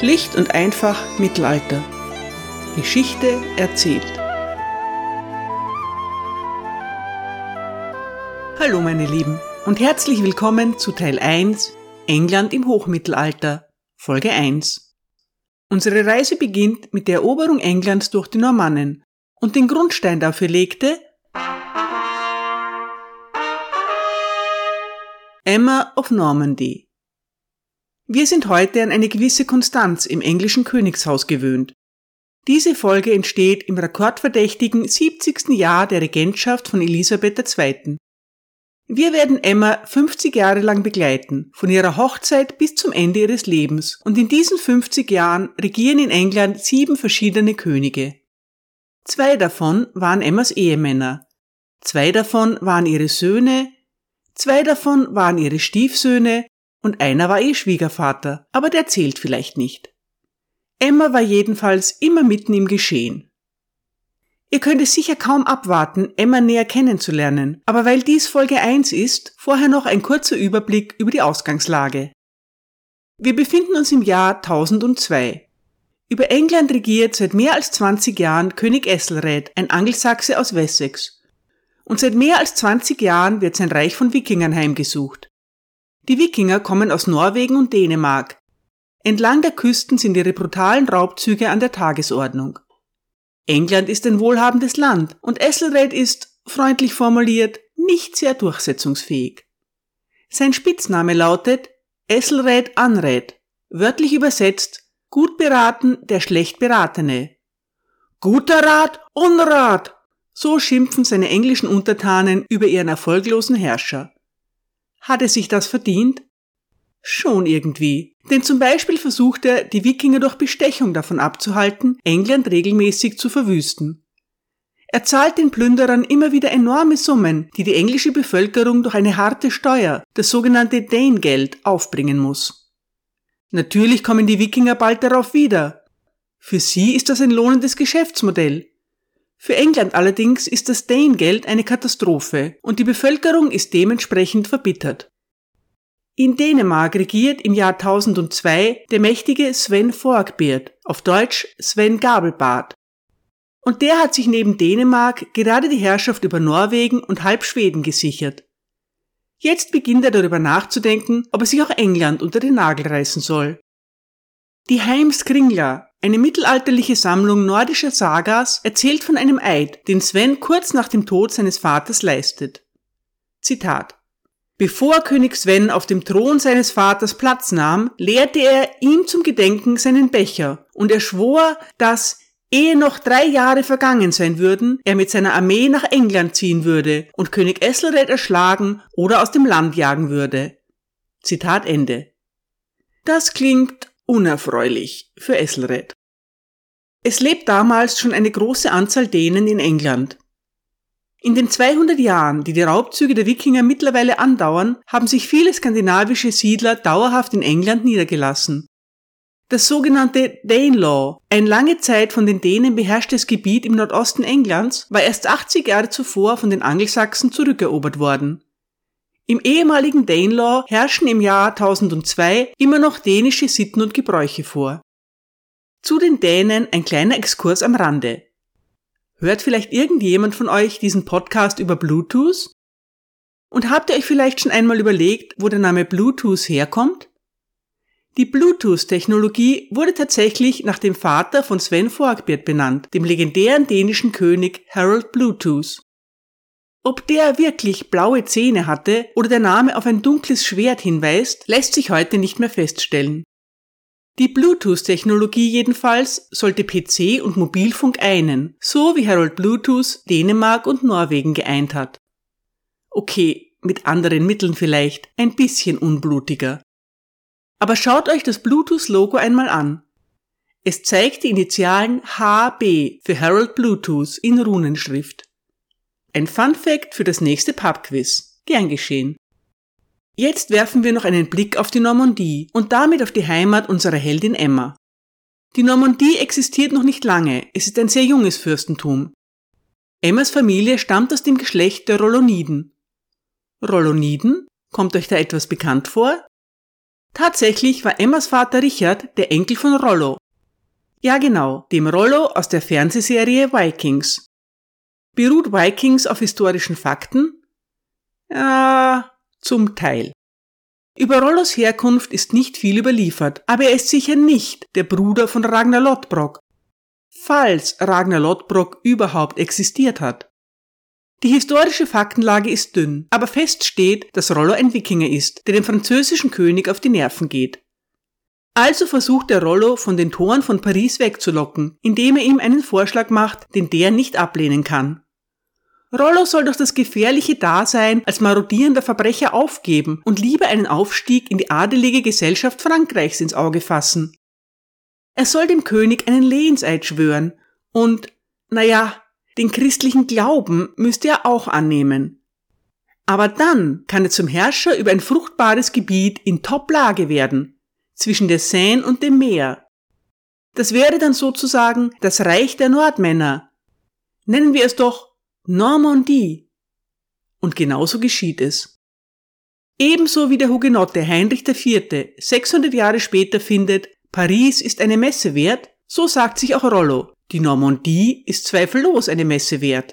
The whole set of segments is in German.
Schlicht und einfach Mittelalter. Geschichte erzählt. Hallo meine Lieben und herzlich willkommen zu Teil 1 England im Hochmittelalter, Folge 1. Unsere Reise beginnt mit der Eroberung Englands durch die Normannen und den Grundstein dafür legte Emma of Normandy. Wir sind heute an eine gewisse Konstanz im englischen Königshaus gewöhnt. Diese Folge entsteht im rekordverdächtigen 70. Jahr der Regentschaft von Elisabeth II. Wir werden Emma 50 Jahre lang begleiten, von ihrer Hochzeit bis zum Ende ihres Lebens, und in diesen 50 Jahren regieren in England sieben verschiedene Könige. Zwei davon waren Emmas Ehemänner, zwei davon waren ihre Söhne, zwei davon waren ihre Stiefsöhne und einer war eh Schwiegervater, aber der zählt vielleicht nicht. Emma war jedenfalls immer mitten im Geschehen. Ihr könnt es sicher kaum abwarten, Emma näher kennenzulernen, aber weil dies Folge 1 ist, vorher noch ein kurzer Überblick über die Ausgangslage. Wir befinden uns im Jahr 1002. Über England regiert seit mehr als 20 Jahren König Esselred, ein Angelsachse aus Wessex. Und seit mehr als 20 Jahren wird sein Reich von Wikingern heimgesucht. Die Wikinger kommen aus Norwegen und Dänemark. Entlang der Küsten sind ihre brutalen Raubzüge an der Tagesordnung. England ist ein wohlhabendes Land und Esselred ist, freundlich formuliert, nicht sehr durchsetzungsfähig. Sein Spitzname lautet Esselred Anred, wörtlich übersetzt gut beraten der schlecht beratene. Guter Rat, Unrat! So schimpfen seine englischen Untertanen über ihren erfolglosen Herrscher. Hat er sich das verdient? Schon irgendwie. Denn zum Beispiel versucht er, die Wikinger durch Bestechung davon abzuhalten, England regelmäßig zu verwüsten. Er zahlt den Plünderern immer wieder enorme Summen, die die englische Bevölkerung durch eine harte Steuer, das sogenannte Dane-Geld, aufbringen muss. Natürlich kommen die Wikinger bald darauf wieder. Für sie ist das ein lohnendes Geschäftsmodell, für England allerdings ist das Dane-Geld eine Katastrophe und die Bevölkerung ist dementsprechend verbittert. In Dänemark regiert im Jahr 1002 der mächtige Sven Forkbeard, auf Deutsch Sven Gabelbart. Und der hat sich neben Dänemark gerade die Herrschaft über Norwegen und halb Schweden gesichert. Jetzt beginnt er darüber nachzudenken, ob er sich auch England unter den Nagel reißen soll. Die Heimskringla, eine mittelalterliche Sammlung nordischer Sagas erzählt von einem Eid, den Sven kurz nach dem Tod seines Vaters leistet. Zitat Bevor König Sven auf dem Thron seines Vaters Platz nahm, leerte er ihm zum Gedenken seinen Becher, und er schwor, dass, ehe noch drei Jahre vergangen sein würden, er mit seiner Armee nach England ziehen würde und König Esselred erschlagen oder aus dem Land jagen würde. Zitat Ende. Das klingt unerfreulich für Esselred. Es lebt damals schon eine große Anzahl Dänen in England. In den 200 Jahren, die die Raubzüge der Wikinger mittlerweile andauern, haben sich viele skandinavische Siedler dauerhaft in England niedergelassen. Das sogenannte Danelaw, ein lange Zeit von den Dänen beherrschtes Gebiet im Nordosten Englands, war erst 80 Jahre zuvor von den Angelsachsen zurückerobert worden. Im ehemaligen Danelaw herrschen im Jahr 1002 immer noch dänische Sitten und Gebräuche vor. Zu den Dänen ein kleiner Exkurs am Rande. Hört vielleicht irgendjemand von euch diesen Podcast über Bluetooth? Und habt ihr euch vielleicht schon einmal überlegt, wo der Name Bluetooth herkommt? Die Bluetooth-Technologie wurde tatsächlich nach dem Vater von Sven Forkbeard benannt, dem legendären dänischen König Harold Bluetooth. Ob der wirklich blaue Zähne hatte oder der Name auf ein dunkles Schwert hinweist, lässt sich heute nicht mehr feststellen. Die Bluetooth-Technologie jedenfalls sollte PC und Mobilfunk einen, so wie Harold Bluetooth Dänemark und Norwegen geeint hat. Okay, mit anderen Mitteln vielleicht, ein bisschen unblutiger. Aber schaut euch das Bluetooth-Logo einmal an. Es zeigt die Initialen HB für Harold Bluetooth in Runenschrift. Ein Fun Fact für das nächste Pubquiz. Gern geschehen. Jetzt werfen wir noch einen Blick auf die Normandie und damit auf die Heimat unserer Heldin Emma. Die Normandie existiert noch nicht lange, es ist ein sehr junges Fürstentum. Emmas Familie stammt aus dem Geschlecht der Rolloniden. Rolloniden? Kommt euch da etwas bekannt vor? Tatsächlich war Emmas Vater Richard der Enkel von Rollo. Ja genau, dem Rollo aus der Fernsehserie Vikings. Beruht Vikings auf historischen Fakten? Ja, zum Teil. Über Rollos Herkunft ist nicht viel überliefert, aber er ist sicher nicht der Bruder von Ragnar Lodbrok, falls Ragnar Lodbrok überhaupt existiert hat. Die historische Faktenlage ist dünn, aber fest steht, dass Rollo ein Wikinger ist, der dem französischen König auf die Nerven geht. Also versucht der Rollo von den Toren von Paris wegzulocken, indem er ihm einen Vorschlag macht, den der nicht ablehnen kann. Rollo soll durch das gefährliche Dasein als marodierender Verbrecher aufgeben und lieber einen Aufstieg in die adelige Gesellschaft Frankreichs ins Auge fassen. Er soll dem König einen Lehenseid schwören und, naja, den christlichen Glauben müsste er auch annehmen. Aber dann kann er zum Herrscher über ein fruchtbares Gebiet in Top-Lage werden, zwischen der Seine und dem Meer. Das wäre dann sozusagen das Reich der Nordmänner. Nennen wir es doch Normandie. Und genauso geschieht es. Ebenso wie der Hugenotte Heinrich IV. 600 Jahre später findet, Paris ist eine Messe wert, so sagt sich auch Rollo, die Normandie ist zweifellos eine Messe wert.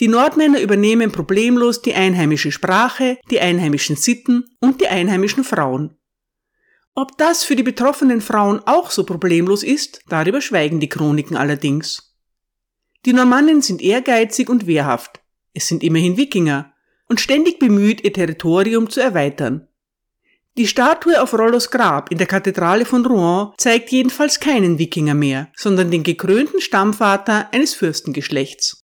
Die Nordmänner übernehmen problemlos die einheimische Sprache, die einheimischen Sitten und die einheimischen Frauen. Ob das für die betroffenen Frauen auch so problemlos ist, darüber schweigen die Chroniken allerdings. Die Normannen sind ehrgeizig und wehrhaft. Es sind immerhin Wikinger und ständig bemüht, ihr Territorium zu erweitern. Die Statue auf Rollos Grab in der Kathedrale von Rouen zeigt jedenfalls keinen Wikinger mehr, sondern den gekrönten Stammvater eines Fürstengeschlechts.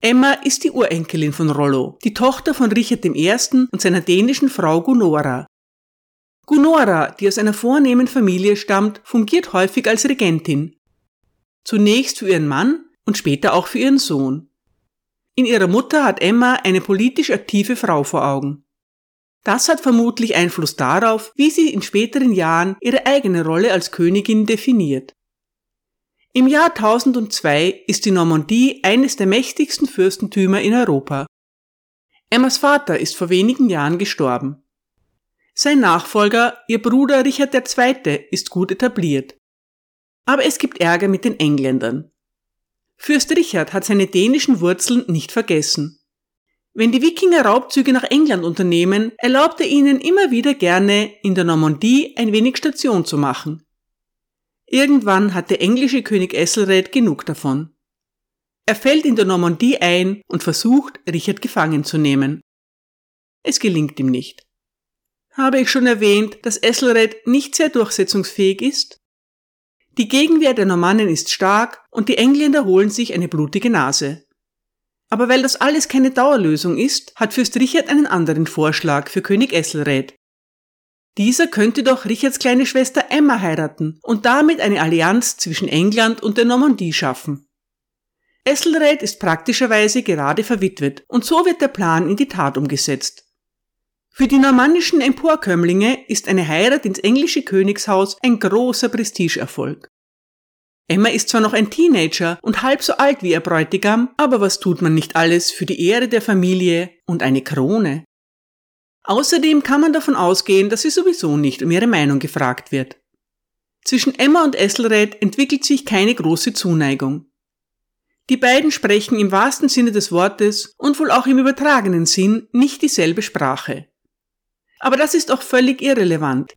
Emma ist die Urenkelin von Rollo, die Tochter von Richard I. und seiner dänischen Frau Gunora. Gunora, die aus einer vornehmen Familie stammt, fungiert häufig als Regentin. Zunächst für ihren Mann und später auch für ihren Sohn. In ihrer Mutter hat Emma eine politisch aktive Frau vor Augen. Das hat vermutlich Einfluss darauf, wie sie in späteren Jahren ihre eigene Rolle als Königin definiert. Im Jahr 1002 ist die Normandie eines der mächtigsten Fürstentümer in Europa. Emmas Vater ist vor wenigen Jahren gestorben. Sein Nachfolger, ihr Bruder Richard II., ist gut etabliert. Aber es gibt Ärger mit den Engländern. Fürst Richard hat seine dänischen Wurzeln nicht vergessen. Wenn die Wikinger Raubzüge nach England unternehmen, erlaubt er ihnen immer wieder gerne in der Normandie ein wenig Station zu machen. Irgendwann hat der englische König Ethelred genug davon. Er fällt in der Normandie ein und versucht, Richard gefangen zu nehmen. Es gelingt ihm nicht. Habe ich schon erwähnt, dass Ethelred nicht sehr durchsetzungsfähig ist? Die Gegenwehr der Normannen ist stark und die Engländer holen sich eine blutige Nase. Aber weil das alles keine Dauerlösung ist, hat Fürst Richard einen anderen Vorschlag für König Esselred. Dieser könnte doch Richards kleine Schwester Emma heiraten und damit eine Allianz zwischen England und der Normandie schaffen. Esselred ist praktischerweise gerade verwitwet und so wird der Plan in die Tat umgesetzt. Für die normannischen Emporkömmlinge ist eine Heirat ins englische Königshaus ein großer Prestigeerfolg. Emma ist zwar noch ein Teenager und halb so alt wie ihr Bräutigam, aber was tut man nicht alles für die Ehre der Familie und eine Krone? Außerdem kann man davon ausgehen, dass sie sowieso nicht um ihre Meinung gefragt wird. Zwischen Emma und Esselred entwickelt sich keine große Zuneigung. Die beiden sprechen im wahrsten Sinne des Wortes und wohl auch im übertragenen Sinn nicht dieselbe Sprache. Aber das ist auch völlig irrelevant,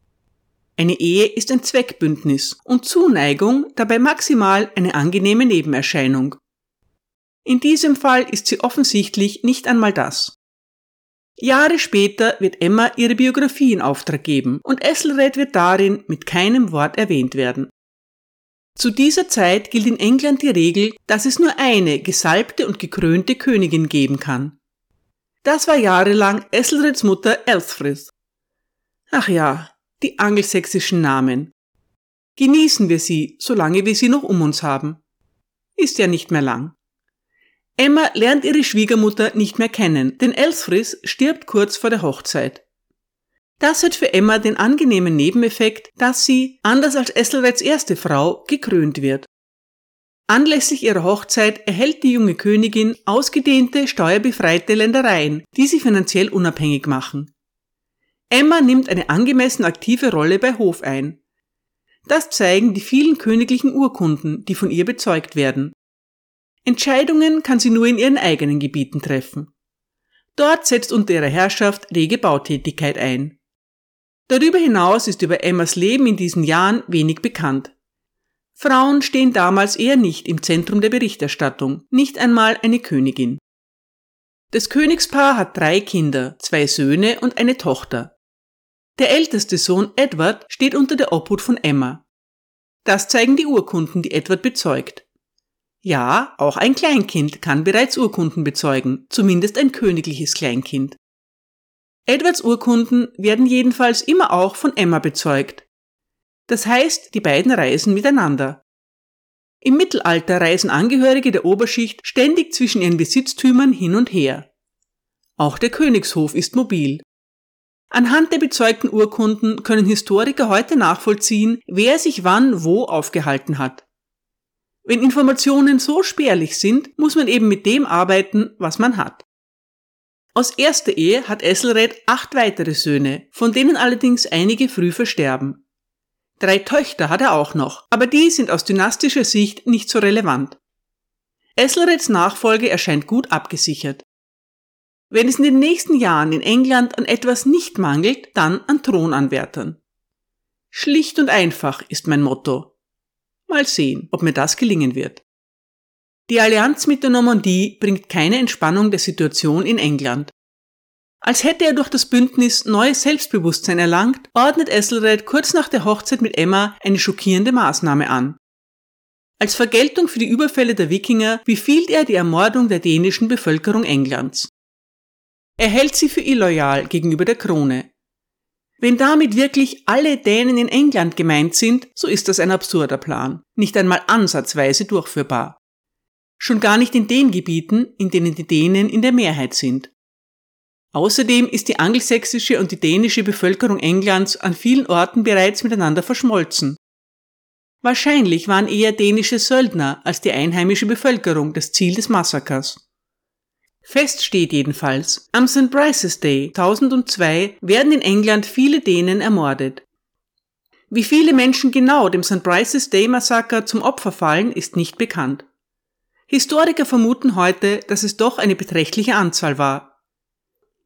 eine Ehe ist ein Zweckbündnis und Zuneigung dabei maximal eine angenehme Nebenerscheinung. In diesem Fall ist sie offensichtlich nicht einmal das. Jahre später wird Emma ihre Biografie in Auftrag geben und Esselred wird darin mit keinem Wort erwähnt werden. Zu dieser Zeit gilt in England die Regel, dass es nur eine gesalbte und gekrönte Königin geben kann. Das war jahrelang Esselreds Mutter Elthfrith. Ach ja, die angelsächsischen Namen. Genießen wir sie, solange wir sie noch um uns haben. Ist ja nicht mehr lang. Emma lernt ihre Schwiegermutter nicht mehr kennen, denn Elsfris stirbt kurz vor der Hochzeit. Das hat für Emma den angenehmen Nebeneffekt, dass sie, anders als Esselreds erste Frau, gekrönt wird. Anlässlich ihrer Hochzeit erhält die junge Königin ausgedehnte steuerbefreite Ländereien, die sie finanziell unabhängig machen. Emma nimmt eine angemessen aktive Rolle bei Hof ein. Das zeigen die vielen königlichen Urkunden, die von ihr bezeugt werden. Entscheidungen kann sie nur in ihren eigenen Gebieten treffen. Dort setzt unter ihrer Herrschaft rege Bautätigkeit ein. Darüber hinaus ist über Emmas Leben in diesen Jahren wenig bekannt. Frauen stehen damals eher nicht im Zentrum der Berichterstattung, nicht einmal eine Königin. Das Königspaar hat drei Kinder, zwei Söhne und eine Tochter. Der älteste Sohn Edward steht unter der Obhut von Emma. Das zeigen die Urkunden, die Edward bezeugt. Ja, auch ein Kleinkind kann bereits Urkunden bezeugen, zumindest ein königliches Kleinkind. Edwards Urkunden werden jedenfalls immer auch von Emma bezeugt. Das heißt, die beiden reisen miteinander. Im Mittelalter reisen Angehörige der Oberschicht ständig zwischen ihren Besitztümern hin und her. Auch der Königshof ist mobil. Anhand der bezeugten Urkunden können Historiker heute nachvollziehen, wer sich wann wo aufgehalten hat. Wenn Informationen so spärlich sind, muss man eben mit dem arbeiten, was man hat. Aus erster Ehe hat Esselred acht weitere Söhne, von denen allerdings einige früh versterben. Drei Töchter hat er auch noch, aber die sind aus dynastischer Sicht nicht so relevant. Esselreds Nachfolge erscheint gut abgesichert. Wenn es in den nächsten Jahren in England an etwas nicht mangelt, dann an Thronanwärtern. Schlicht und einfach ist mein Motto. Mal sehen, ob mir das gelingen wird. Die Allianz mit der Normandie bringt keine Entspannung der Situation in England. Als hätte er durch das Bündnis neues Selbstbewusstsein erlangt, ordnet Ethelred kurz nach der Hochzeit mit Emma eine schockierende Maßnahme an. Als Vergeltung für die Überfälle der Wikinger befiehlt er die Ermordung der dänischen Bevölkerung Englands. Er hält sie für illoyal gegenüber der Krone. Wenn damit wirklich alle Dänen in England gemeint sind, so ist das ein absurder Plan, nicht einmal ansatzweise durchführbar. Schon gar nicht in den Gebieten, in denen die Dänen in der Mehrheit sind. Außerdem ist die angelsächsische und die dänische Bevölkerung Englands an vielen Orten bereits miteinander verschmolzen. Wahrscheinlich waren eher dänische Söldner als die einheimische Bevölkerung das Ziel des Massakers. Fest steht jedenfalls, am St. Bryce's Day 1002 werden in England viele Dänen ermordet. Wie viele Menschen genau dem St. Bryce's Day Massaker zum Opfer fallen, ist nicht bekannt. Historiker vermuten heute, dass es doch eine beträchtliche Anzahl war.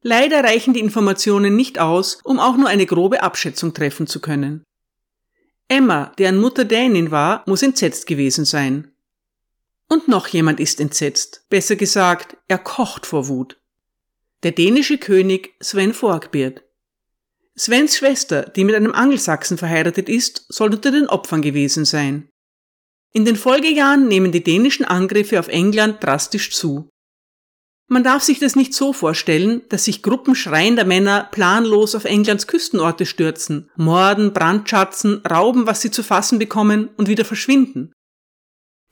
Leider reichen die Informationen nicht aus, um auch nur eine grobe Abschätzung treffen zu können. Emma, deren Mutter Dänin war, muss entsetzt gewesen sein. Und noch jemand ist entsetzt. Besser gesagt, er kocht vor Wut. Der dänische König Sven Forkbeard. Svens Schwester, die mit einem Angelsachsen verheiratet ist, soll unter den Opfern gewesen sein. In den Folgejahren nehmen die dänischen Angriffe auf England drastisch zu. Man darf sich das nicht so vorstellen, dass sich Gruppen schreiender Männer planlos auf Englands Küstenorte stürzen, morden, brandschatzen, rauben, was sie zu fassen bekommen und wieder verschwinden.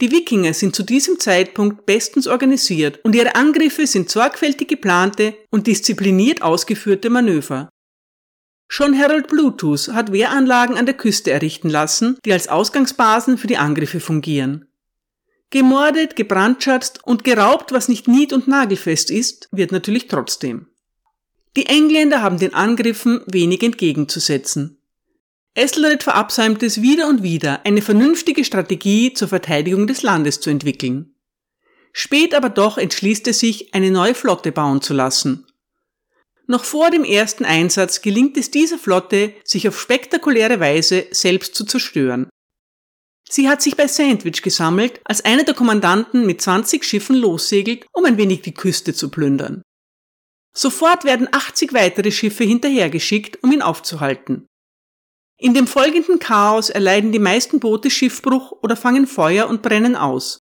Die Wikinger sind zu diesem Zeitpunkt bestens organisiert und ihre Angriffe sind sorgfältig geplante und diszipliniert ausgeführte Manöver. Schon Harold Bluetooth hat Wehranlagen an der Küste errichten lassen, die als Ausgangsbasen für die Angriffe fungieren. Gemordet, gebrandschatzt und geraubt, was nicht nied- und nagelfest ist, wird natürlich trotzdem. Die Engländer haben den Angriffen wenig entgegenzusetzen. Esselred verabsäumt es wieder und wieder, eine vernünftige Strategie zur Verteidigung des Landes zu entwickeln. Spät aber doch entschließt er sich, eine neue Flotte bauen zu lassen. Noch vor dem ersten Einsatz gelingt es dieser Flotte, sich auf spektakuläre Weise selbst zu zerstören. Sie hat sich bei Sandwich gesammelt, als einer der Kommandanten mit 20 Schiffen lossegelt, um ein wenig die Küste zu plündern. Sofort werden 80 weitere Schiffe hinterhergeschickt, um ihn aufzuhalten. In dem folgenden Chaos erleiden die meisten Boote Schiffbruch oder fangen Feuer und brennen aus.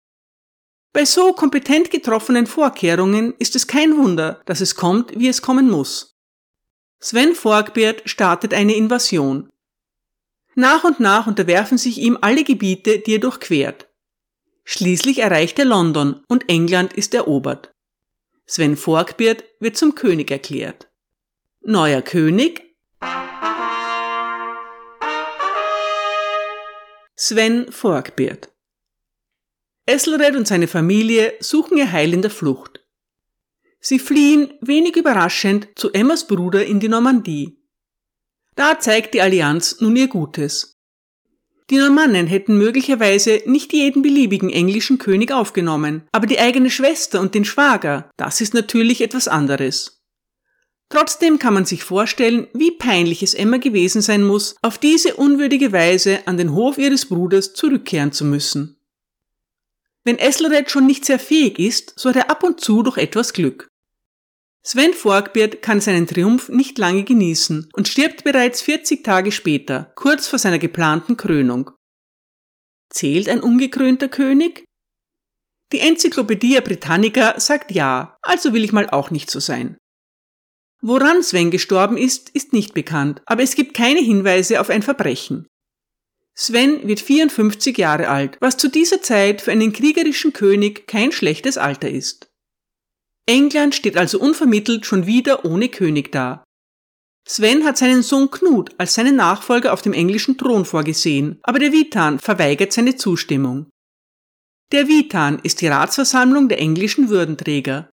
Bei so kompetent getroffenen Vorkehrungen ist es kein Wunder, dass es kommt, wie es kommen muss. Sven Forkbeard startet eine Invasion. Nach und nach unterwerfen sich ihm alle Gebiete, die er durchquert. Schließlich erreicht er London und England ist erobert. Sven Forkbeard wird zum König erklärt. Neuer König Sven Forkbeard. Esselred und seine Familie suchen ihr Heil in der Flucht. Sie fliehen, wenig überraschend, zu Emmas Bruder in die Normandie. Da zeigt die Allianz nun ihr Gutes. Die Normannen hätten möglicherweise nicht jeden beliebigen englischen König aufgenommen, aber die eigene Schwester und den Schwager, das ist natürlich etwas anderes. Trotzdem kann man sich vorstellen, wie peinlich es Emma gewesen sein muss, auf diese unwürdige Weise an den Hof ihres Bruders zurückkehren zu müssen. Wenn Esselred schon nicht sehr fähig ist, so hat er ab und zu doch etwas Glück. Sven Forkbeard kann seinen Triumph nicht lange genießen und stirbt bereits 40 Tage später, kurz vor seiner geplanten Krönung. Zählt ein ungekrönter König? Die Enzyklopädie Britannica sagt ja, also will ich mal auch nicht so sein. Woran Sven gestorben ist, ist nicht bekannt, aber es gibt keine Hinweise auf ein Verbrechen. Sven wird 54 Jahre alt, was zu dieser Zeit für einen kriegerischen König kein schlechtes Alter ist. England steht also unvermittelt schon wieder ohne König da. Sven hat seinen Sohn Knut als seinen Nachfolger auf dem englischen Thron vorgesehen, aber der Witan verweigert seine Zustimmung. Der Witan ist die Ratsversammlung der englischen Würdenträger.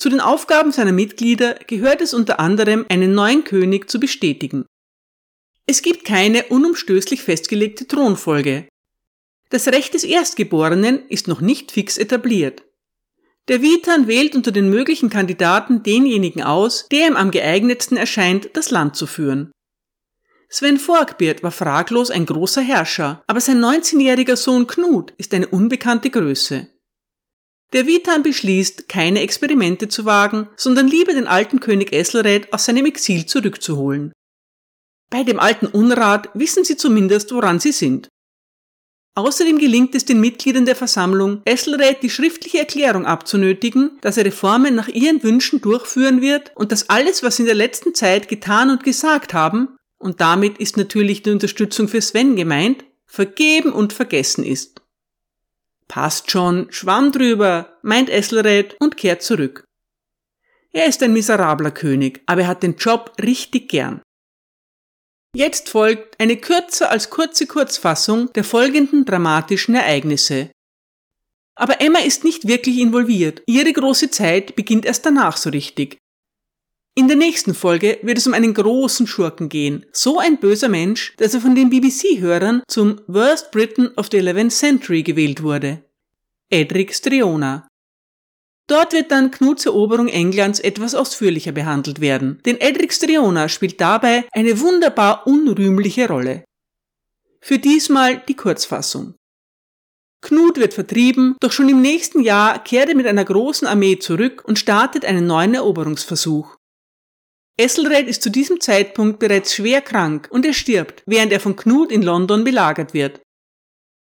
Zu den Aufgaben seiner Mitglieder gehört es unter anderem, einen neuen König zu bestätigen. Es gibt keine unumstößlich festgelegte Thronfolge. Das Recht des Erstgeborenen ist noch nicht fix etabliert. Der Witan wählt unter den möglichen Kandidaten denjenigen aus, der ihm am geeignetsten erscheint, das Land zu führen. Sven Forkbeard war fraglos ein großer Herrscher, aber sein 19-jähriger Sohn Knut ist eine unbekannte Größe. Der Witan beschließt, keine Experimente zu wagen, sondern lieber den alten König Esselred aus seinem Exil zurückzuholen. Bei dem alten Unrat wissen sie zumindest, woran sie sind. Außerdem gelingt es den Mitgliedern der Versammlung, Esselred die schriftliche Erklärung abzunötigen, dass er Reformen nach ihren Wünschen durchführen wird und dass alles, was sie in der letzten Zeit getan und gesagt haben, und damit ist natürlich die Unterstützung für Sven gemeint, vergeben und vergessen ist. Passt schon, schwamm drüber, meint Esselred und kehrt zurück. Er ist ein miserabler König, aber er hat den Job richtig gern. Jetzt folgt eine kürzer als kurze Kurzfassung der folgenden dramatischen Ereignisse. Aber Emma ist nicht wirklich involviert. Ihre große Zeit beginnt erst danach so richtig. In der nächsten Folge wird es um einen großen Schurken gehen. So ein böser Mensch, dass er von den BBC-Hörern zum Worst Britain of the 11th Century gewählt wurde. Edric Striona. Dort wird dann Knuts Eroberung Englands etwas ausführlicher behandelt werden, denn Edric Striona spielt dabei eine wunderbar unrühmliche Rolle. Für diesmal die Kurzfassung. Knut wird vertrieben, doch schon im nächsten Jahr kehrt er mit einer großen Armee zurück und startet einen neuen Eroberungsversuch. Esselred ist zu diesem Zeitpunkt bereits schwer krank und er stirbt, während er von Knut in London belagert wird.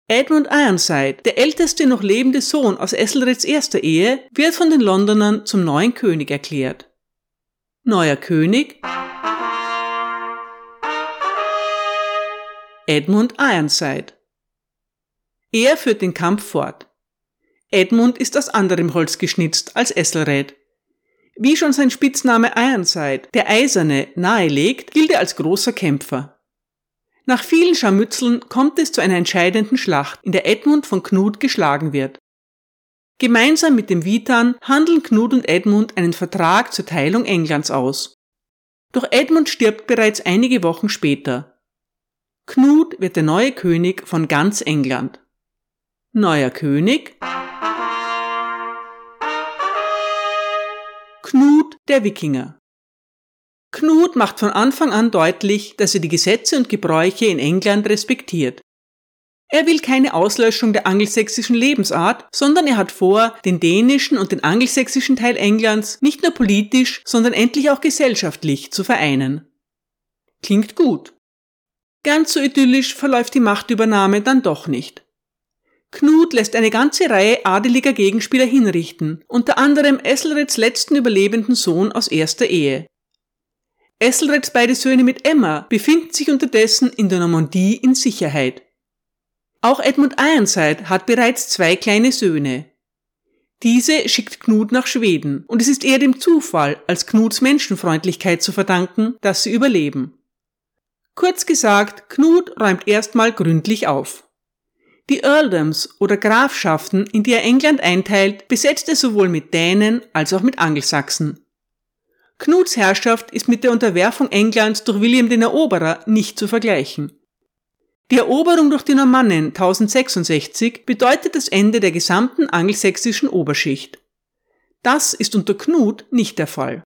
Edmund Ironside, der älteste noch lebende Sohn aus Esselreds erster Ehe, wird von den Londonern zum neuen König erklärt. Neuer König Edmund Ironside. Er führt den Kampf fort. Edmund ist aus anderem Holz geschnitzt als Esselred. Wie schon sein Spitzname Ironside, der Eiserne, nahelegt, gilt er als großer Kämpfer. Nach vielen Scharmützeln kommt es zu einer entscheidenden Schlacht, in der Edmund von Knut geschlagen wird. Gemeinsam mit dem Witan handeln Knut und Edmund einen Vertrag zur Teilung Englands aus. Doch Edmund stirbt bereits einige Wochen später. Knut wird der neue König von ganz England. Neuer König Knut der Wikinger. Knut macht von Anfang an deutlich, dass er die Gesetze und Gebräuche in England respektiert. Er will keine Auslöschung der angelsächsischen Lebensart, sondern er hat vor, den dänischen und den angelsächsischen Teil Englands nicht nur politisch, sondern endlich auch gesellschaftlich zu vereinen. Klingt gut. Ganz so idyllisch verläuft die Machtübernahme dann doch nicht. Knut lässt eine ganze Reihe adeliger Gegenspieler hinrichten, unter anderem Esselreds letzten überlebenden Sohn aus erster Ehe. Esselreds beide Söhne mit Emma befinden sich unterdessen in der Normandie in Sicherheit. Auch Edmund Ironside hat bereits zwei kleine Söhne. Diese schickt Knut nach Schweden und es ist eher dem Zufall als Knuts Menschenfreundlichkeit zu verdanken, dass sie überleben. Kurz gesagt, Knut räumt erstmal gründlich auf. Die Earldoms oder Grafschaften, in die er England einteilt, besetzt er sowohl mit Dänen als auch mit Angelsachsen. Knuts Herrschaft ist mit der Unterwerfung Englands durch William den Eroberer nicht zu vergleichen. Die Eroberung durch die Normannen 1066 bedeutet das Ende der gesamten angelsächsischen Oberschicht. Das ist unter Knut nicht der Fall.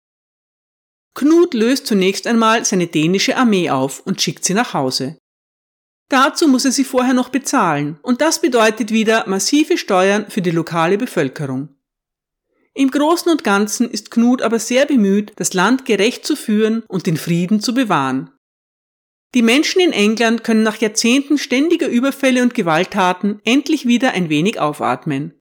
Knut löst zunächst einmal seine dänische Armee auf und schickt sie nach Hause. Dazu muss er sie vorher noch bezahlen, und das bedeutet wieder massive Steuern für die lokale Bevölkerung. Im Großen und Ganzen ist Knut aber sehr bemüht, das Land gerecht zu führen und den Frieden zu bewahren. Die Menschen in England können nach Jahrzehnten ständiger Überfälle und Gewalttaten endlich wieder ein wenig aufatmen.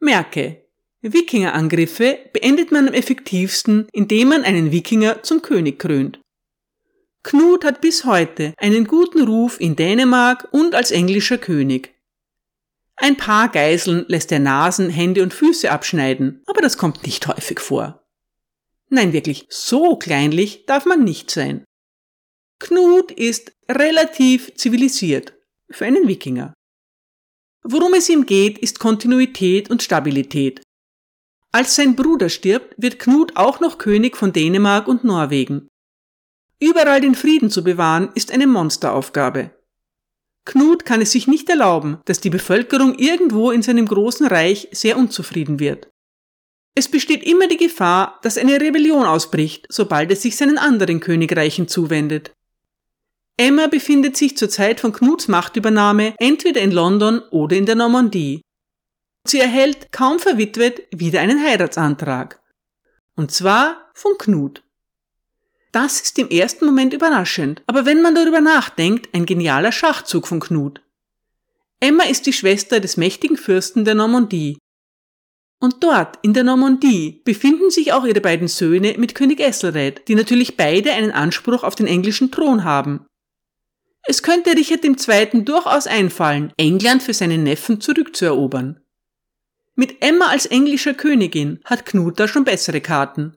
Merke, Wikingerangriffe beendet man am effektivsten, indem man einen Wikinger zum König krönt. Knut hat bis heute einen guten Ruf in Dänemark und als englischer König. Ein paar Geiseln lässt er Nasen, Hände und Füße abschneiden, aber das kommt nicht häufig vor. Nein, wirklich, so kleinlich darf man nicht sein. Knut ist relativ zivilisiert für einen Wikinger. Worum es ihm geht, ist Kontinuität und Stabilität. Als sein Bruder stirbt, wird Knut auch noch König von Dänemark und Norwegen. Überall den Frieden zu bewahren, ist eine Monsteraufgabe. Knut kann es sich nicht erlauben, dass die Bevölkerung irgendwo in seinem großen Reich sehr unzufrieden wird. Es besteht immer die Gefahr, dass eine Rebellion ausbricht, sobald es sich seinen anderen Königreichen zuwendet. Emma befindet sich zur Zeit von Knuts Machtübernahme entweder in London oder in der Normandie. Sie erhält, kaum verwitwet, wieder einen Heiratsantrag. Und zwar von Knut. Das ist im ersten Moment überraschend, aber wenn man darüber nachdenkt, ein genialer Schachzug von Knut. Emma ist die Schwester des mächtigen Fürsten der Normandie. Und dort, in der Normandie, befinden sich auch ihre beiden Söhne mit König Esselred, die natürlich beide einen Anspruch auf den englischen Thron haben. Es könnte Richard II. durchaus einfallen, England für seinen Neffen zurückzuerobern. Mit Emma als englischer Königin hat Knut da schon bessere Karten.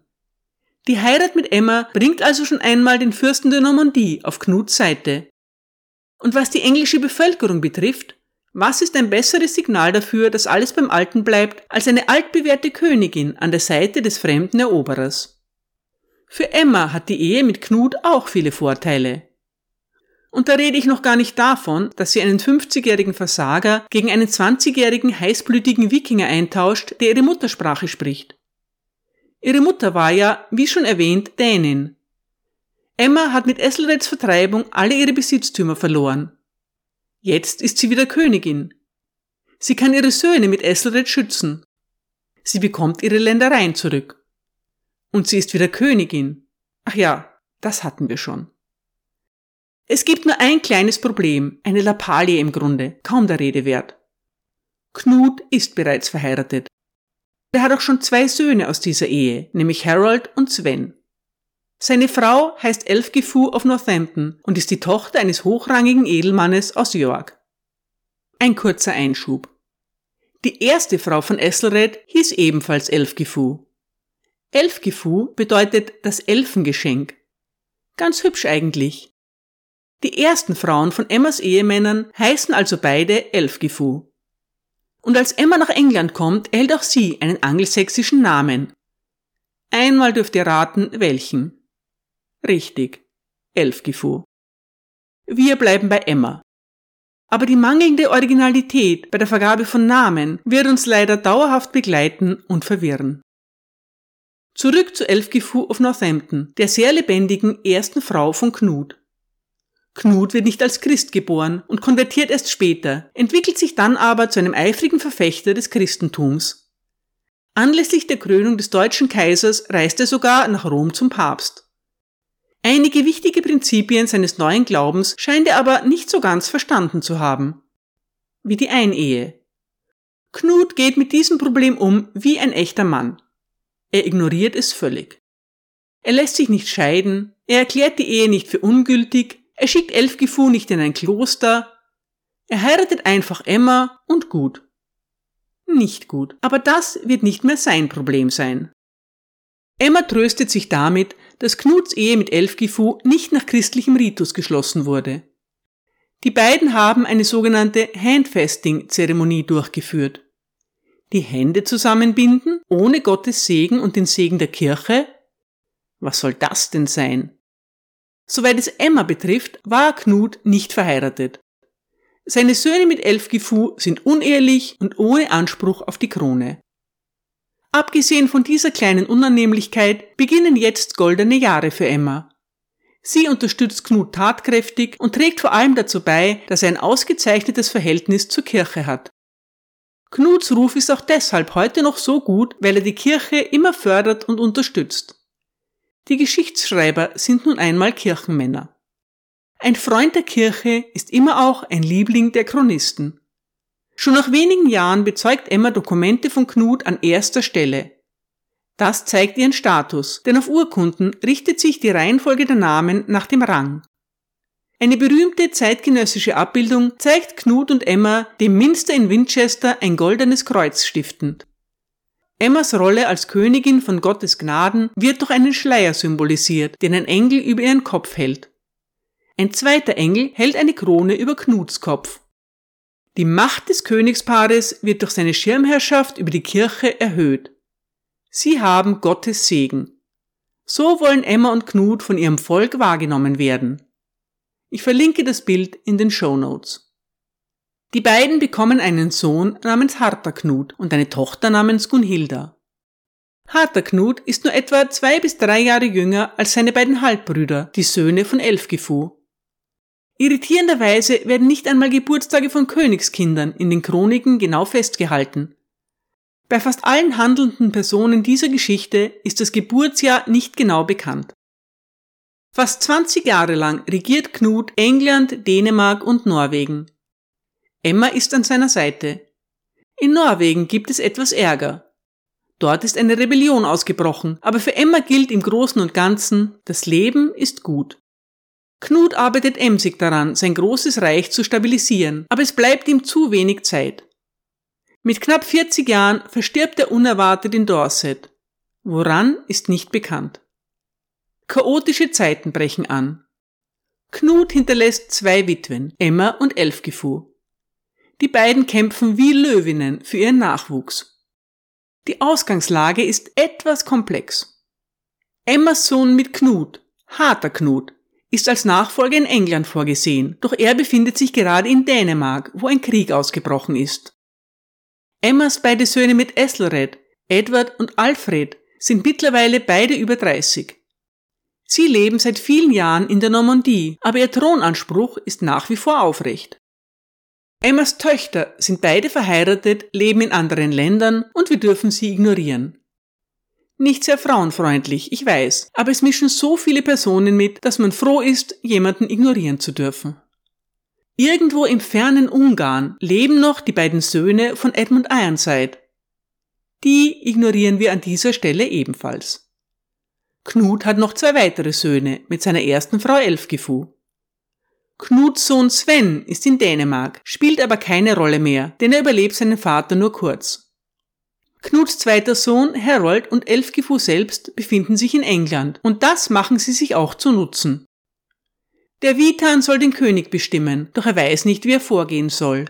Die Heirat mit Emma bringt also schon einmal den Fürsten der Normandie auf Knuts Seite. Und was die englische Bevölkerung betrifft, was ist ein besseres Signal dafür, dass alles beim Alten bleibt, als eine altbewährte Königin an der Seite des fremden Eroberers? Für Emma hat die Ehe mit Knut auch viele Vorteile. Und da rede ich noch gar nicht davon, dass sie einen 50-jährigen Versager gegen einen 20-jährigen heißblütigen Wikinger eintauscht, der ihre Muttersprache spricht. Ihre Mutter war ja, wie schon erwähnt, Dänin. Emma hat mit Esselreds Vertreibung alle ihre Besitztümer verloren. Jetzt ist sie wieder Königin. Sie kann ihre Söhne mit Esselred schützen. Sie bekommt ihre Ländereien zurück. Und sie ist wieder Königin. Ach ja, das hatten wir schon. Es gibt nur ein kleines Problem, eine Lappalie im Grunde, kaum der Rede wert. Knut ist bereits verheiratet. Er hat auch schon zwei Söhne aus dieser Ehe, nämlich Harold und Sven. Seine Frau heißt Elfgifu of Northampton und ist die Tochter eines hochrangigen Edelmannes aus York. Ein kurzer Einschub. Die erste Frau von Esselred hieß ebenfalls Elfgifu. Elfgifu bedeutet das Elfengeschenk. Ganz hübsch eigentlich. Die ersten Frauen von Emmas Ehemännern heißen also beide Elfgifu. Und als Emma nach England kommt, erhält auch sie einen angelsächsischen Namen. Einmal dürft ihr raten, welchen. Richtig, Elfgifu. Wir bleiben bei Emma. Aber die mangelnde Originalität bei der Vergabe von Namen wird uns leider dauerhaft begleiten und verwirren. Zurück zu Elfgifu of Northampton, der sehr lebendigen ersten Frau von Knut. Knut wird nicht als Christ geboren und konvertiert erst später, entwickelt sich dann aber zu einem eifrigen Verfechter des Christentums. Anlässlich der Krönung des deutschen Kaisers reist er sogar nach Rom zum Papst. Einige wichtige Prinzipien seines neuen Glaubens scheint er aber nicht so ganz verstanden zu haben. Wie die Einehe. Knut geht mit diesem Problem um wie ein echter Mann. Er ignoriert es völlig. Er lässt sich nicht scheiden, er erklärt die Ehe nicht für ungültig, er schickt Elfgifu nicht in ein Kloster. Er heiratet einfach Emma und gut. Nicht gut, aber das wird nicht mehr sein Problem sein. Emma tröstet sich damit, dass Knuts Ehe mit Elfgifu nicht nach christlichem Ritus geschlossen wurde. Die beiden haben eine sogenannte Handfasting-Zeremonie durchgeführt. Die Hände zusammenbinden, ohne Gottes Segen und den Segen der Kirche, Was soll das denn sein? Soweit es Emma betrifft, war Knut nicht verheiratet. Seine Söhne mit Elfgifu sind unehelich und ohne Anspruch auf die Krone. Abgesehen von dieser kleinen Unannehmlichkeit beginnen jetzt goldene Jahre für Emma. Sie unterstützt Knut tatkräftig und trägt vor allem dazu bei, dass er ein ausgezeichnetes Verhältnis zur Kirche hat. Knuts Ruf ist auch deshalb heute noch so gut, weil er die Kirche immer fördert und unterstützt. Die Geschichtsschreiber sind nun einmal Kirchenmänner. Ein Freund der Kirche ist immer auch ein Liebling der Chronisten. Schon nach wenigen Jahren bezeugt Emma Dokumente von Knut an erster Stelle. Das zeigt ihren Status, denn auf Urkunden richtet sich die Reihenfolge der Namen nach dem Rang. Eine berühmte zeitgenössische Abbildung zeigt Knut und Emma dem Minster in Winchester ein goldenes Kreuz stiftend. Emmas Rolle als Königin von Gottes Gnaden wird durch einen Schleier symbolisiert, den ein Engel über ihren Kopf hält. Ein zweiter Engel hält eine Krone über Knuts Kopf. Die Macht des Königspaares wird durch seine Schirmherrschaft über die Kirche erhöht. Sie haben Gottes Segen. So wollen Emma und Knut von ihrem Volk wahrgenommen werden. Ich verlinke das Bild in den Show Notes. Die beiden bekommen einen Sohn namens Harter Knut und eine Tochter namens Gunhilda. Harter Knut ist nur etwa zwei bis drei Jahre jünger als seine beiden Halbbrüder, die Söhne von Elfgifu. Irritierenderweise werden nicht einmal Geburtstage von Königskindern in den Chroniken genau festgehalten. Bei fast allen handelnden Personen dieser Geschichte ist das Geburtsjahr nicht genau bekannt. Fast 20 Jahre lang regiert Knut England, Dänemark und Norwegen. Emma ist an seiner Seite. In Norwegen gibt es etwas Ärger. Dort ist eine Rebellion ausgebrochen, aber für Emma gilt im Großen und Ganzen, das Leben ist gut. Knut arbeitet emsig daran, sein großes Reich zu stabilisieren, aber es bleibt ihm zu wenig Zeit. Mit knapp 40 Jahren verstirbt er unerwartet in Dorset. Woran ist nicht bekannt. Chaotische Zeiten brechen an. Knut hinterlässt zwei Witwen, Emma und Elfgifu. Die beiden kämpfen wie Löwinnen für ihren Nachwuchs. Die Ausgangslage ist etwas komplex. Emmas Sohn mit Knut, harter Knut, ist als Nachfolger in England vorgesehen, doch er befindet sich gerade in Dänemark, wo ein Krieg ausgebrochen ist. Emmas beide Söhne mit Ethelred, Edward und Alfred, sind mittlerweile beide über 30. Sie leben seit vielen Jahren in der Normandie, aber ihr Thronanspruch ist nach wie vor aufrecht. Emmas Töchter sind beide verheiratet, leben in anderen Ländern und wir dürfen sie ignorieren. Nicht sehr frauenfreundlich, ich weiß, aber es mischen so viele Personen mit, dass man froh ist, jemanden ignorieren zu dürfen. Irgendwo im fernen Ungarn leben noch die beiden Söhne von Edmund Ironside. Die ignorieren wir an dieser Stelle ebenfalls. Knut hat noch zwei weitere Söhne mit seiner ersten Frau Elfgifu. Knuts Sohn Sven ist in Dänemark, spielt aber keine Rolle mehr, denn er überlebt seinen Vater nur kurz. Knuts zweiter Sohn, Harold und Elfgifu selbst befinden sich in England und das machen sie sich auch zu Nutzen. Der Witan soll den König bestimmen, doch er weiß nicht, wie er vorgehen soll.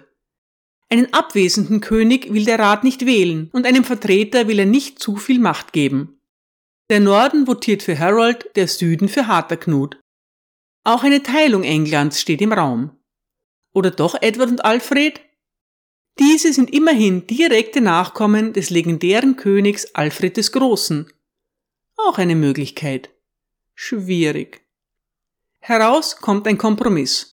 Einen abwesenden König will der Rat nicht wählen und einem Vertreter will er nicht zu viel Macht geben. Der Norden votiert für Harold, der Süden für Harter Knut. Auch eine Teilung Englands steht im Raum. Oder doch Edward und Alfred? Diese sind immerhin direkte Nachkommen des legendären Königs Alfred des Großen. Auch eine Möglichkeit. Schwierig. Heraus kommt ein Kompromiss.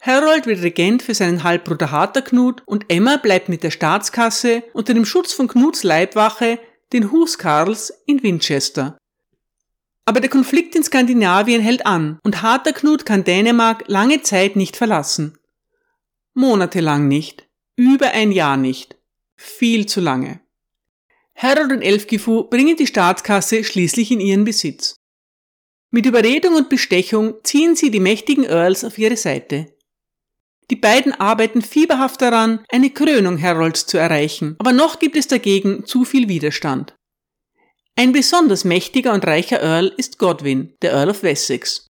Harold wird Regent für seinen Halbbruder Harterknut und Emma bleibt mit der Staatskasse unter dem Schutz von Knuts Leibwache, den Huskarls, in Winchester. Aber der Konflikt in Skandinavien hält an und Harterknut kann Dänemark lange Zeit nicht verlassen. Monatelang nicht. Über ein Jahr nicht. Viel zu lange. Harold und Elfgifu bringen die Staatskasse schließlich in ihren Besitz. Mit Überredung und Bestechung ziehen sie die mächtigen Earls auf ihre Seite. Die beiden arbeiten fieberhaft daran, eine Krönung Harolds zu erreichen, aber noch gibt es dagegen zu viel Widerstand. Ein besonders mächtiger und reicher Earl ist Godwin, der Earl of Wessex.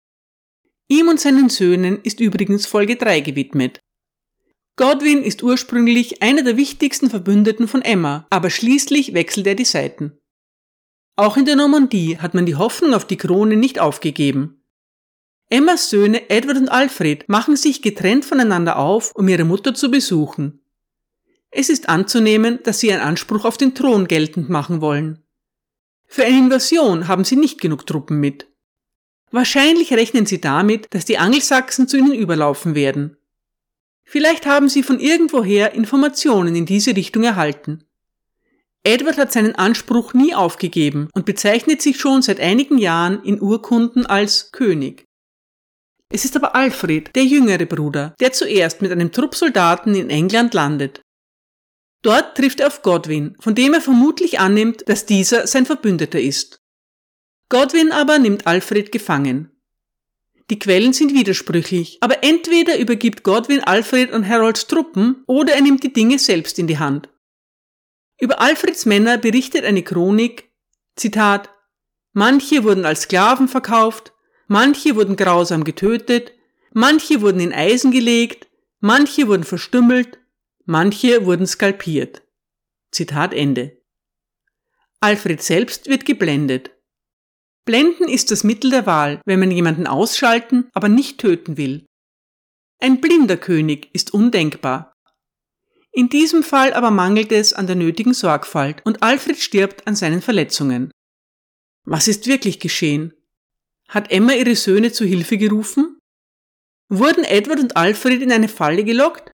Ihm und seinen Söhnen ist übrigens Folge 3 gewidmet. Godwin ist ursprünglich einer der wichtigsten Verbündeten von Emma, aber schließlich wechselt er die Seiten. Auch in der Normandie hat man die Hoffnung auf die Krone nicht aufgegeben. Emmas Söhne Edward und Alfred machen sich getrennt voneinander auf, um ihre Mutter zu besuchen. Es ist anzunehmen, dass sie einen Anspruch auf den Thron geltend machen wollen. Für eine Invasion haben sie nicht genug Truppen mit. Wahrscheinlich rechnen sie damit, dass die Angelsachsen zu ihnen überlaufen werden. Vielleicht haben sie von irgendwoher Informationen in diese Richtung erhalten. Edward hat seinen Anspruch nie aufgegeben und bezeichnet sich schon seit einigen Jahren in Urkunden als König. Es ist aber Alfred, der jüngere Bruder, der zuerst mit einem Trupp Soldaten in England landet. Dort trifft er auf Godwin, von dem er vermutlich annimmt, dass dieser sein Verbündeter ist. Godwin aber nimmt Alfred gefangen. Die Quellen sind widersprüchlich, aber entweder übergibt Godwin Alfred an Harolds Truppen oder er nimmt die Dinge selbst in die Hand. Über Alfreds Männer berichtet eine Chronik, Zitat, Manche wurden als Sklaven verkauft, manche wurden grausam getötet, manche wurden in Eisen gelegt, manche wurden verstümmelt, manche wurden skalpiert. Zitat Ende. Alfred selbst wird geblendet. Blenden ist das Mittel der Wahl, wenn man jemanden ausschalten, aber nicht töten will. Ein blinder König ist undenkbar. In diesem Fall aber mangelt es an der nötigen Sorgfalt und Alfred stirbt an seinen Verletzungen. Was ist wirklich geschehen? Hat Emma ihre Söhne zu Hilfe gerufen? Wurden Edward und Alfred in eine Falle gelockt?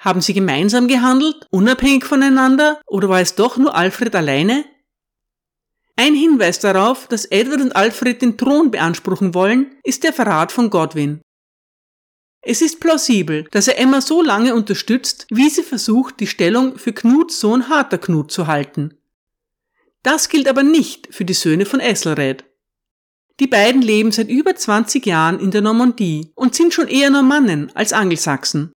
Haben sie gemeinsam gehandelt, unabhängig voneinander, oder war es doch nur Alfred alleine? Ein Hinweis darauf, dass Edward und Alfred den Thron beanspruchen wollen, ist der Verrat von Godwin. Es ist plausibel, dass er Emma so lange unterstützt, wie sie versucht, die Stellung für Knuts Sohn Harter Knut zu halten. Das gilt aber nicht für die Söhne von Esselred. Die beiden leben seit über 20 Jahren in der Normandie und sind schon eher Normannen als Angelsachsen.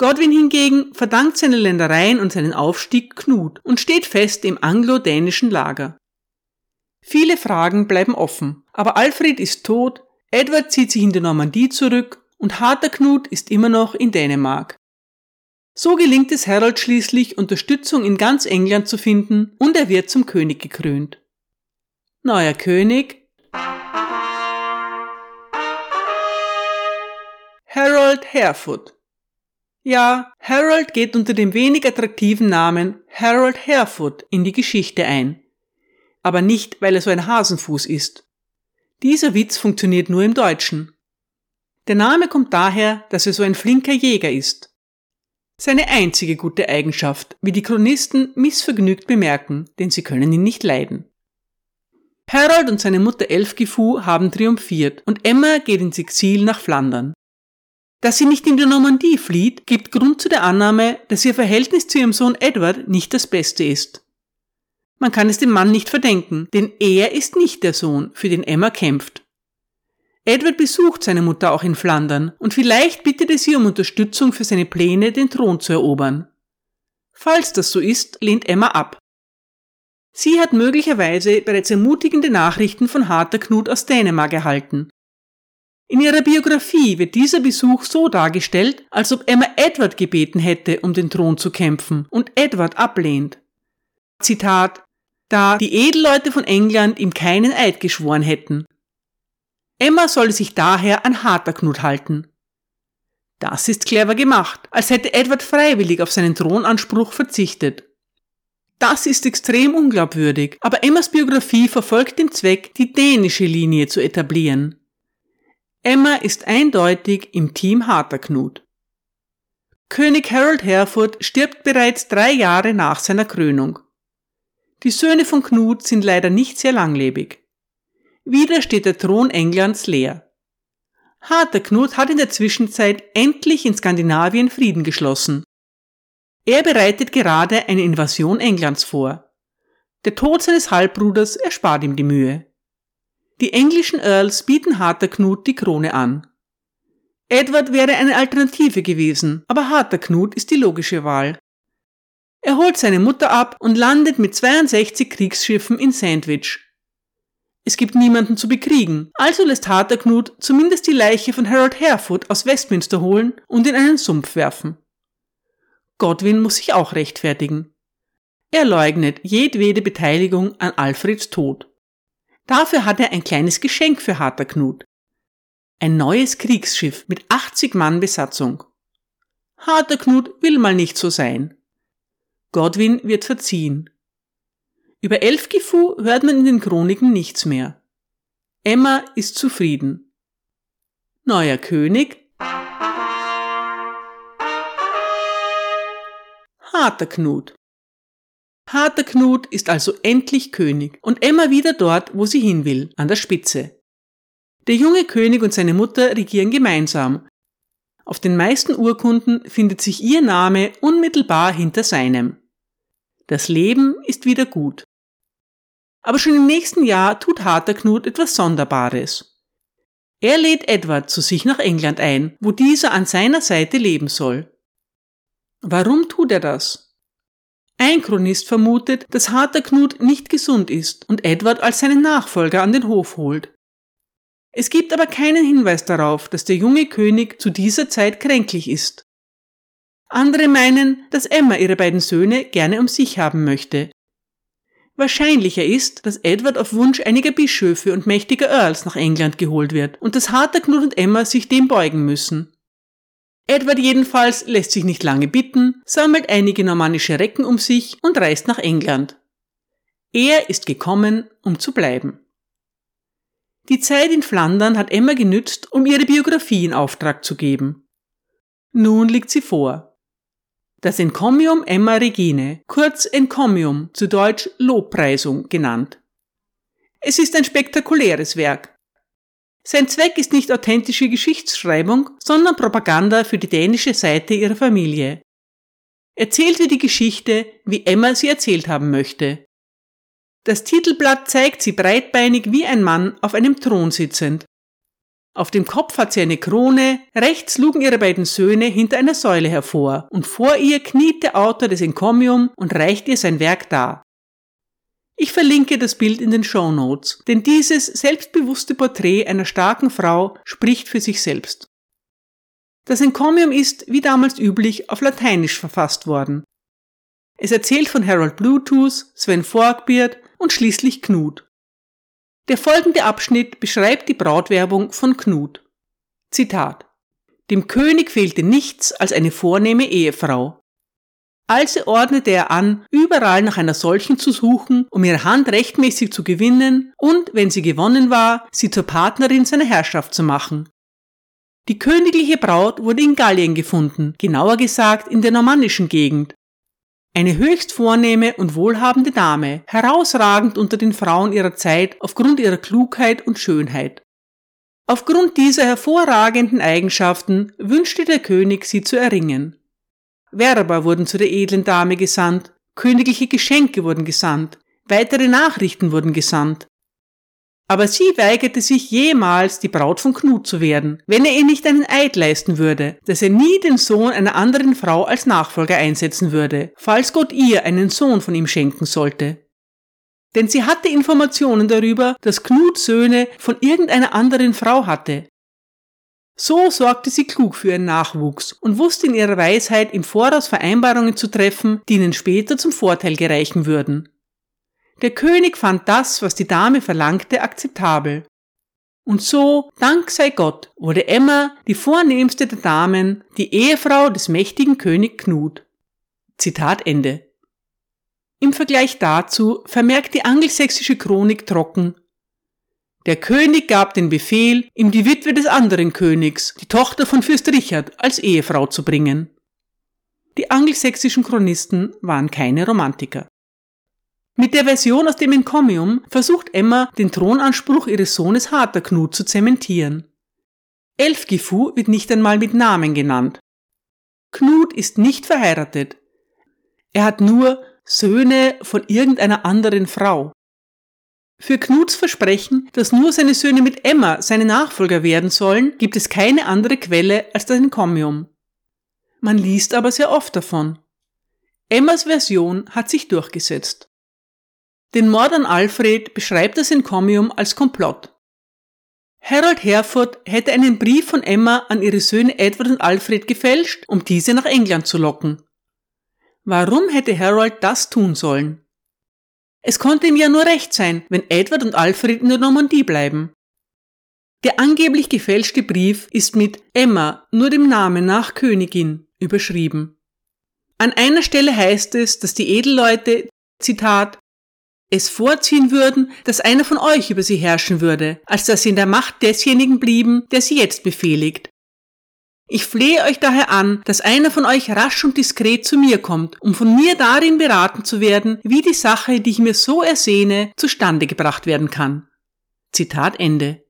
Godwin hingegen verdankt seine Ländereien und seinen Aufstieg Knut und steht fest im anglo-dänischen Lager. Viele Fragen bleiben offen, aber Alfred ist tot, Edward zieht sich in die Normandie zurück und harter Knut ist immer noch in Dänemark. So gelingt es Harold schließlich, Unterstützung in ganz England zu finden und er wird zum König gekrönt. Neuer König Harold Harefoot. Ja, Harold geht unter dem wenig attraktiven Namen Harold Harefoot in die Geschichte ein. Aber nicht, weil er so ein Hasenfuß ist. Dieser Witz funktioniert nur im Deutschen. Der Name kommt daher, dass er so ein flinker Jäger ist. Seine einzige gute Eigenschaft, wie die Chronisten missvergnügt bemerken, denn sie können ihn nicht leiden. Harold und seine Mutter Elfgifu haben triumphiert und Emma geht ins Exil nach Flandern. Dass sie nicht in die Normandie flieht, gibt Grund zu der Annahme, dass ihr Verhältnis zu ihrem Sohn Edward nicht das beste ist. Man kann es dem Mann nicht verdenken, denn er ist nicht der Sohn, für den Emma kämpft. Edward besucht seine Mutter auch in Flandern und vielleicht bittet er sie um Unterstützung für seine Pläne, den Thron zu erobern. Falls das so ist, lehnt Emma ab. Sie hat möglicherweise bereits ermutigende Nachrichten von Harter Knut aus Dänemark erhalten. In ihrer Biografie wird dieser Besuch so dargestellt, als ob Emma Edward gebeten hätte, um den Thron zu kämpfen und Edward ablehnt. Zitat, da die Edelleute von England ihm keinen Eid geschworen hätten. Emma solle sich daher an harter Knut halten. Das ist clever gemacht, als hätte Edward freiwillig auf seinen Thronanspruch verzichtet. Das ist extrem unglaubwürdig, aber Emmas Biografie verfolgt den Zweck, die dänische Linie zu etablieren. Emma ist eindeutig im Team Harter Knut. König Harold Hereford stirbt bereits drei Jahre nach seiner Krönung. Die Söhne von Knut sind leider nicht sehr langlebig. Wieder steht der Thron Englands leer. Harter Knut hat in der Zwischenzeit endlich in Skandinavien Frieden geschlossen. Er bereitet gerade eine Invasion Englands vor. Der Tod seines Halbbruders erspart ihm die Mühe. Die englischen Earls bieten Harter Knut die Krone an. Edward wäre eine Alternative gewesen, aber Harter Knut ist die logische Wahl. Er holt seine Mutter ab und landet mit 62 Kriegsschiffen in Sandwich, es gibt niemanden zu bekriegen, also lässt Harterknut zumindest die Leiche von Harold Harefoot aus Westminster holen und in einen Sumpf werfen. Godwin muss sich auch rechtfertigen. Er leugnet jedwede Beteiligung an Alfreds Tod. Dafür hat er ein kleines Geschenk für Harter Knut. Ein neues Kriegsschiff mit 80 Mann Besatzung. Harter Knut will mal nicht so sein. Godwin wird verziehen. Über Elfgifu hört man in den Chroniken nichts mehr. Emma ist zufrieden. Neuer König. Harter Knut. Harter Knut ist also endlich König und Emma wieder dort, wo sie hin will, an der Spitze. Der junge König und seine Mutter regieren gemeinsam. Auf den meisten Urkunden findet sich ihr Name unmittelbar hinter seinem. Das Leben ist wieder gut. Aber schon im nächsten Jahr tut Harter Knut etwas Sonderbares. Er lädt Edward zu sich nach England ein, wo dieser an seiner Seite leben soll. Warum tut er das? Ein Chronist vermutet, dass Harter Knut nicht gesund ist und Edward als seinen Nachfolger an den Hof holt. Es gibt aber keinen Hinweis darauf, dass der junge König zu dieser Zeit kränklich ist. Andere meinen, dass Emma ihre beiden Söhne gerne um sich haben möchte. Wahrscheinlicher ist, dass Edward auf Wunsch einiger Bischöfe und mächtiger Earls nach England geholt wird und dass Harter Knut und Emma sich dem beugen müssen. Edward jedenfalls lässt sich nicht lange bitten, sammelt einige normannische Recken um sich und reist nach England. Er ist gekommen, um zu bleiben. Die Zeit in Flandern hat Emma genützt, um ihre Biografie in Auftrag zu geben. Nun liegt sie vor. Das Encomium Emma Regine, kurz Encomium, zu Deutsch Lobpreisung genannt. Es ist ein spektakuläres Werk, sein Zweck ist nicht authentische Geschichtsschreibung, sondern Propaganda für die dänische Seite ihrer Familie. Erzählt wird die Geschichte, wie Emma sie erzählt haben möchte. Das Titelblatt zeigt sie breitbeinig wie ein Mann auf einem Thron sitzend. Auf dem Kopf hat sie eine Krone, rechts lugen ihre beiden Söhne hinter einer Säule hervor, und vor ihr kniet der Autor des Encomium und reicht ihr sein Werk dar. Ich verlinke das Bild in den Show Notes, denn dieses selbstbewusste Porträt einer starken Frau spricht für sich selbst. Das Encomium ist, wie damals üblich, auf Lateinisch verfasst worden. Es erzählt von Harold Bluetooth, Sven Forkbeard und schließlich Knut. Der folgende Abschnitt beschreibt die Brautwerbung von Knut. Zitat. Dem König fehlte nichts als eine vornehme Ehefrau. Also ordnete er an, überall nach einer solchen zu suchen, um ihre Hand rechtmäßig zu gewinnen und, wenn sie gewonnen war, sie zur Partnerin seiner Herrschaft zu machen. Die königliche Braut wurde in Gallien gefunden, genauer gesagt in der normannischen Gegend. Eine höchst vornehme und wohlhabende Dame, herausragend unter den Frauen ihrer Zeit aufgrund ihrer Klugheit und Schönheit. Aufgrund dieser hervorragenden Eigenschaften wünschte der König sie zu erringen. Werber wurden zu der edlen Dame gesandt, königliche Geschenke wurden gesandt, weitere Nachrichten wurden gesandt. Aber sie weigerte sich jemals, die Braut von Knut zu werden, wenn er ihr nicht einen Eid leisten würde, dass er nie den Sohn einer anderen Frau als Nachfolger einsetzen würde, falls Gott ihr einen Sohn von ihm schenken sollte. Denn sie hatte Informationen darüber, dass Knut Söhne von irgendeiner anderen Frau hatte, so sorgte sie klug für ihren Nachwuchs und wusste in ihrer Weisheit im Voraus Vereinbarungen zu treffen, die ihnen später zum Vorteil gereichen würden. Der König fand das, was die Dame verlangte, akzeptabel. Und so, Dank sei Gott, wurde Emma die vornehmste der Damen, die Ehefrau des mächtigen König Knut. Zitat Ende. Im Vergleich dazu vermerkt die angelsächsische Chronik trocken, der König gab den Befehl, ihm die Witwe des anderen Königs, die Tochter von Fürst Richard, als Ehefrau zu bringen. Die angelsächsischen Chronisten waren keine Romantiker. Mit der Version aus dem Encomium versucht Emma, den Thronanspruch ihres Sohnes Harterknut zu zementieren. Elfgifu wird nicht einmal mit Namen genannt. Knut ist nicht verheiratet. Er hat nur Söhne von irgendeiner anderen Frau. Für Knuts Versprechen, dass nur seine Söhne mit Emma seine Nachfolger werden sollen, gibt es keine andere Quelle als das Encomium. Man liest aber sehr oft davon. Emmas Version hat sich durchgesetzt. Den Mord an Alfred beschreibt das Encomium als Komplott. Harold Hereford hätte einen Brief von Emma an ihre Söhne Edward und Alfred gefälscht, um diese nach England zu locken. Warum hätte Harold das tun sollen? Es konnte ihm ja nur recht sein, wenn Edward und Alfred in der Normandie bleiben. Der angeblich gefälschte Brief ist mit Emma, nur dem Namen nach Königin, überschrieben. An einer Stelle heißt es, dass die Edelleute, Zitat, es vorziehen würden, dass einer von euch über sie herrschen würde, als dass sie in der Macht desjenigen blieben, der sie jetzt befehligt. Ich flehe euch daher an, dass einer von euch rasch und diskret zu mir kommt, um von mir darin beraten zu werden, wie die Sache, die ich mir so ersehne, zustande gebracht werden kann. Zitat Ende.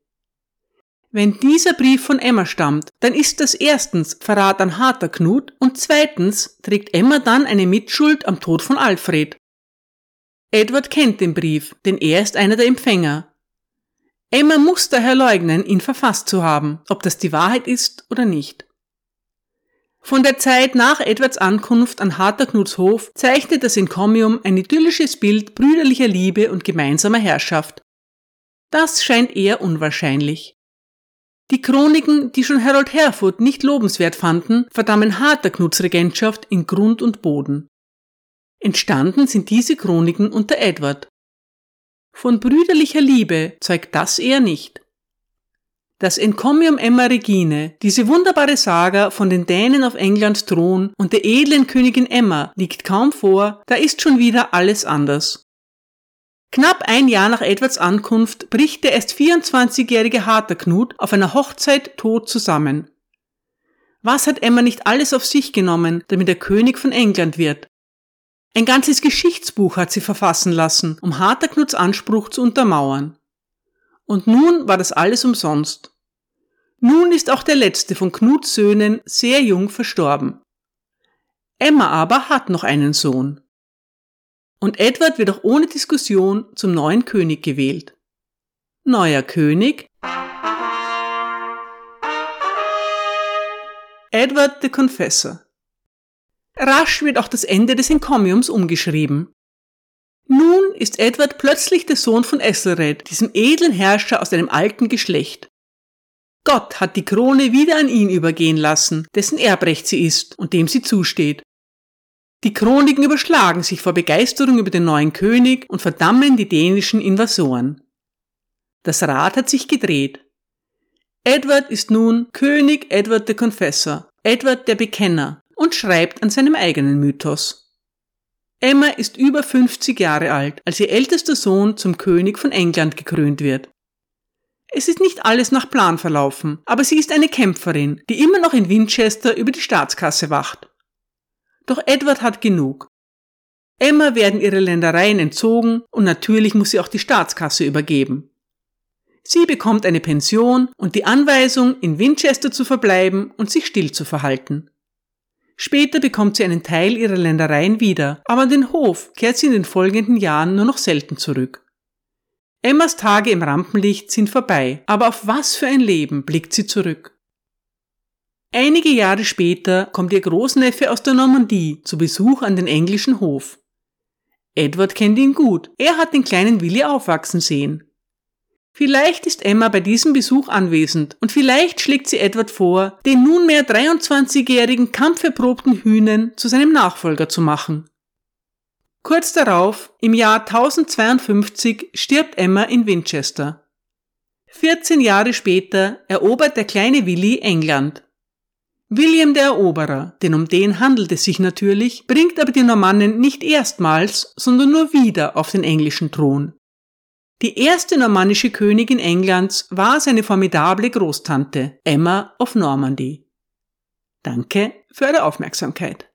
Wenn dieser Brief von Emma stammt, dann ist das erstens Verrat an harter Knut und zweitens trägt Emma dann eine Mitschuld am Tod von Alfred. Edward kennt den Brief, denn er ist einer der Empfänger. Emma muss daher leugnen, ihn verfasst zu haben, ob das die Wahrheit ist oder nicht. Von der Zeit nach Edwards Ankunft an Harterknuts Hof zeichnet das Encomium ein idyllisches Bild brüderlicher Liebe und gemeinsamer Herrschaft. Das scheint eher unwahrscheinlich. Die Chroniken, die schon Harold Hereford nicht lobenswert fanden, verdammen Harterknuts Regentschaft in Grund und Boden. Entstanden sind diese Chroniken unter Edward. Von brüderlicher Liebe zeugt das eher nicht. Das Encomium Emma Regine, diese wunderbare Saga von den Dänen auf Englands Thron und der edlen Königin Emma liegt kaum vor, da ist schon wieder alles anders. Knapp ein Jahr nach Edwards Ankunft bricht der erst 24-jährige Harterknut auf einer Hochzeit tot zusammen. Was hat Emma nicht alles auf sich genommen, damit er König von England wird? Ein ganzes Geschichtsbuch hat sie verfassen lassen, um Harterknuts Anspruch zu untermauern. Und nun war das alles umsonst. Nun ist auch der letzte von Knuts Söhnen sehr jung verstorben. Emma aber hat noch einen Sohn. Und Edward wird auch ohne Diskussion zum neuen König gewählt. Neuer König Edward the Confessor. Rasch wird auch das Ende des Encomiums umgeschrieben. Nun ist Edward plötzlich der Sohn von Ethelred, diesem edlen Herrscher aus einem alten Geschlecht. Gott hat die Krone wieder an ihn übergehen lassen, dessen Erbrecht sie ist und dem sie zusteht. Die Chroniken überschlagen sich vor Begeisterung über den neuen König und verdammen die dänischen Invasoren. Das Rad hat sich gedreht. Edward ist nun König Edward der Confessor, Edward der Bekenner und schreibt an seinem eigenen Mythos. Emma ist über 50 Jahre alt, als ihr ältester Sohn zum König von England gekrönt wird. Es ist nicht alles nach Plan verlaufen, aber sie ist eine Kämpferin, die immer noch in Winchester über die Staatskasse wacht. Doch Edward hat genug. Emma werden ihre Ländereien entzogen und natürlich muss sie auch die Staatskasse übergeben. Sie bekommt eine Pension und die Anweisung, in Winchester zu verbleiben und sich still zu verhalten. Später bekommt sie einen Teil ihrer Ländereien wieder, aber an den Hof kehrt sie in den folgenden Jahren nur noch selten zurück. Emmas Tage im Rampenlicht sind vorbei, aber auf was für ein Leben blickt sie zurück. Einige Jahre später kommt ihr Großneffe aus der Normandie zu Besuch an den englischen Hof. Edward kennt ihn gut, er hat den kleinen Willi aufwachsen sehen. Vielleicht ist Emma bei diesem Besuch anwesend und vielleicht schlägt sie Edward vor, den nunmehr 23-jährigen kampferprobten Hühnen zu seinem Nachfolger zu machen. Kurz darauf, im Jahr 1052, stirbt Emma in Winchester. 14 Jahre später erobert der kleine Willi England. William der Eroberer, denn um den handelt es sich natürlich, bringt aber die Normannen nicht erstmals, sondern nur wieder auf den englischen Thron. Die erste normannische Königin Englands war seine formidable Großtante Emma of Normandy. Danke für eure Aufmerksamkeit.